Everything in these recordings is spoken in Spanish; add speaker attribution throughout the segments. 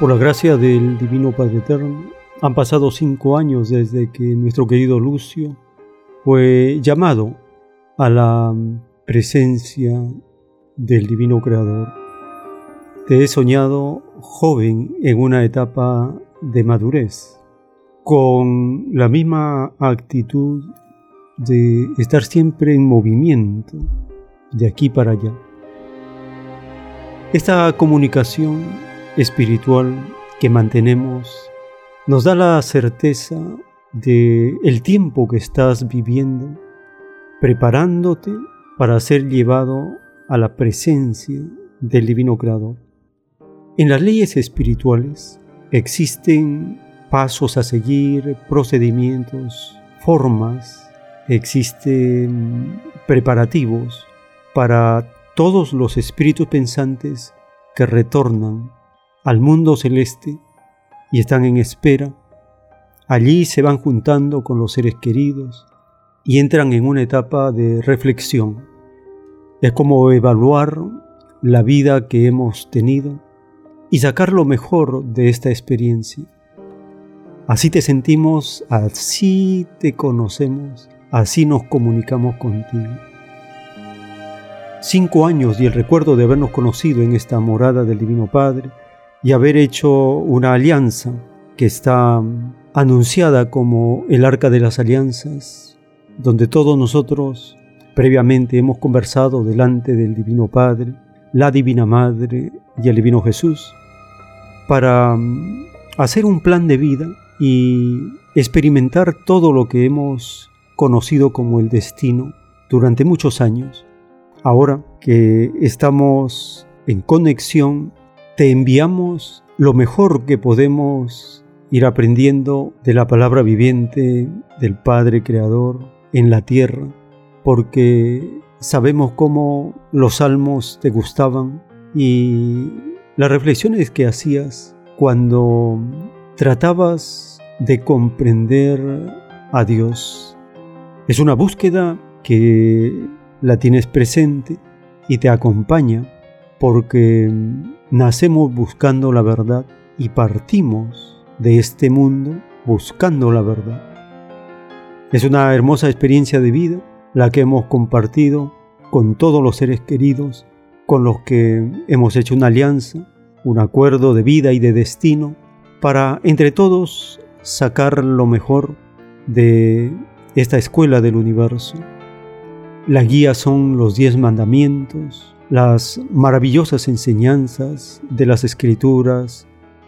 Speaker 1: Por la gracia del Divino Padre Eterno, han pasado cinco años desde que nuestro querido Lucio fue llamado a la presencia del Divino Creador. Te he soñado joven en una etapa de madurez, con la misma actitud de estar siempre en movimiento, de aquí para allá. Esta comunicación espiritual que mantenemos nos da la certeza de el tiempo que estás viviendo preparándote para ser llevado a la presencia del divino creador. En las leyes espirituales existen pasos a seguir, procedimientos, formas, existen preparativos para todos los espíritus pensantes que retornan al mundo celeste y están en espera. Allí se van juntando con los seres queridos y entran en una etapa de reflexión. Es como evaluar la vida que hemos tenido y sacar lo mejor de esta experiencia. Así te sentimos, así te conocemos, así nos comunicamos contigo. Cinco años y el recuerdo de habernos conocido en esta morada del Divino Padre, y haber hecho una alianza que está anunciada como el arca de las alianzas, donde todos nosotros previamente hemos conversado delante del Divino Padre, la Divina Madre y el Divino Jesús, para mm, hacer un plan de vida y experimentar todo lo que hemos conocido como el destino durante muchos años. Ahora que estamos en conexión te enviamos lo mejor que podemos ir aprendiendo de la palabra viviente del Padre Creador en la tierra, porque sabemos cómo los salmos te gustaban y las reflexiones que hacías cuando tratabas de comprender a Dios. Es una búsqueda que la tienes presente y te acompaña porque nacemos buscando la verdad y partimos de este mundo buscando la verdad. Es una hermosa experiencia de vida la que hemos compartido con todos los seres queridos con los que hemos hecho una alianza, un acuerdo de vida y de destino para entre todos sacar lo mejor de esta escuela del universo. La guía son los diez mandamientos, las maravillosas enseñanzas de las escrituras,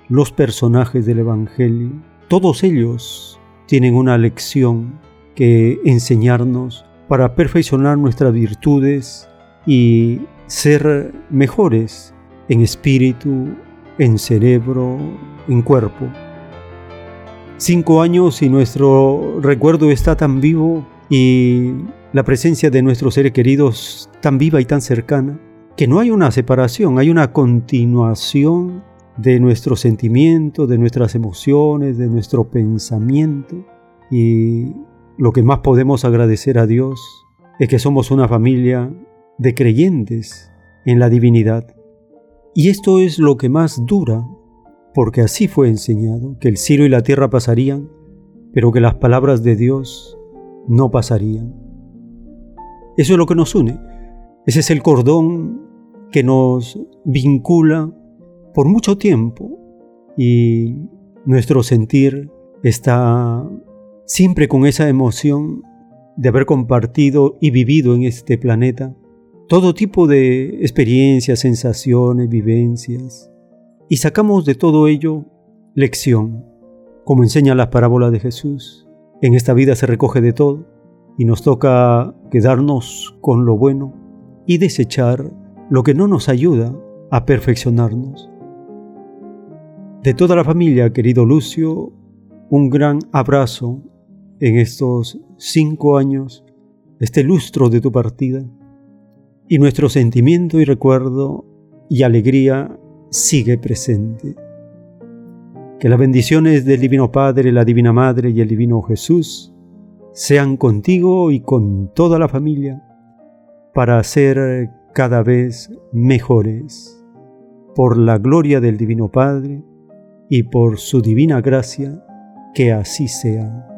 Speaker 1: los personajes del Evangelio, todos ellos tienen una lección que enseñarnos para perfeccionar nuestras virtudes y ser mejores en espíritu, en cerebro, en cuerpo. Cinco años y nuestro recuerdo está tan vivo y la presencia de nuestros seres queridos tan viva y tan cercana que no hay una separación, hay una continuación de nuestros sentimientos, de nuestras emociones, de nuestro pensamiento. Y lo que más podemos agradecer a Dios es que somos una familia de creyentes en la divinidad. Y esto es lo que más dura, porque así fue enseñado, que el cielo y la tierra pasarían, pero que las palabras de Dios no pasarían. Eso es lo que nos une. Ese es el cordón que nos vincula por mucho tiempo y nuestro sentir está siempre con esa emoción de haber compartido y vivido en este planeta todo tipo de experiencias, sensaciones, vivencias, y sacamos de todo ello lección, como enseña las parábolas de Jesús. En esta vida se recoge de todo y nos toca quedarnos con lo bueno y desechar lo que no nos ayuda a perfeccionarnos. De toda la familia, querido Lucio, un gran abrazo en estos cinco años, este lustro de tu partida, y nuestro sentimiento y recuerdo y alegría sigue presente. Que las bendiciones del Divino Padre, la Divina Madre y el Divino Jesús sean contigo y con toda la familia para ser cada vez mejores. Por la gloria del Divino Padre, y por su divina gracia, que así sea.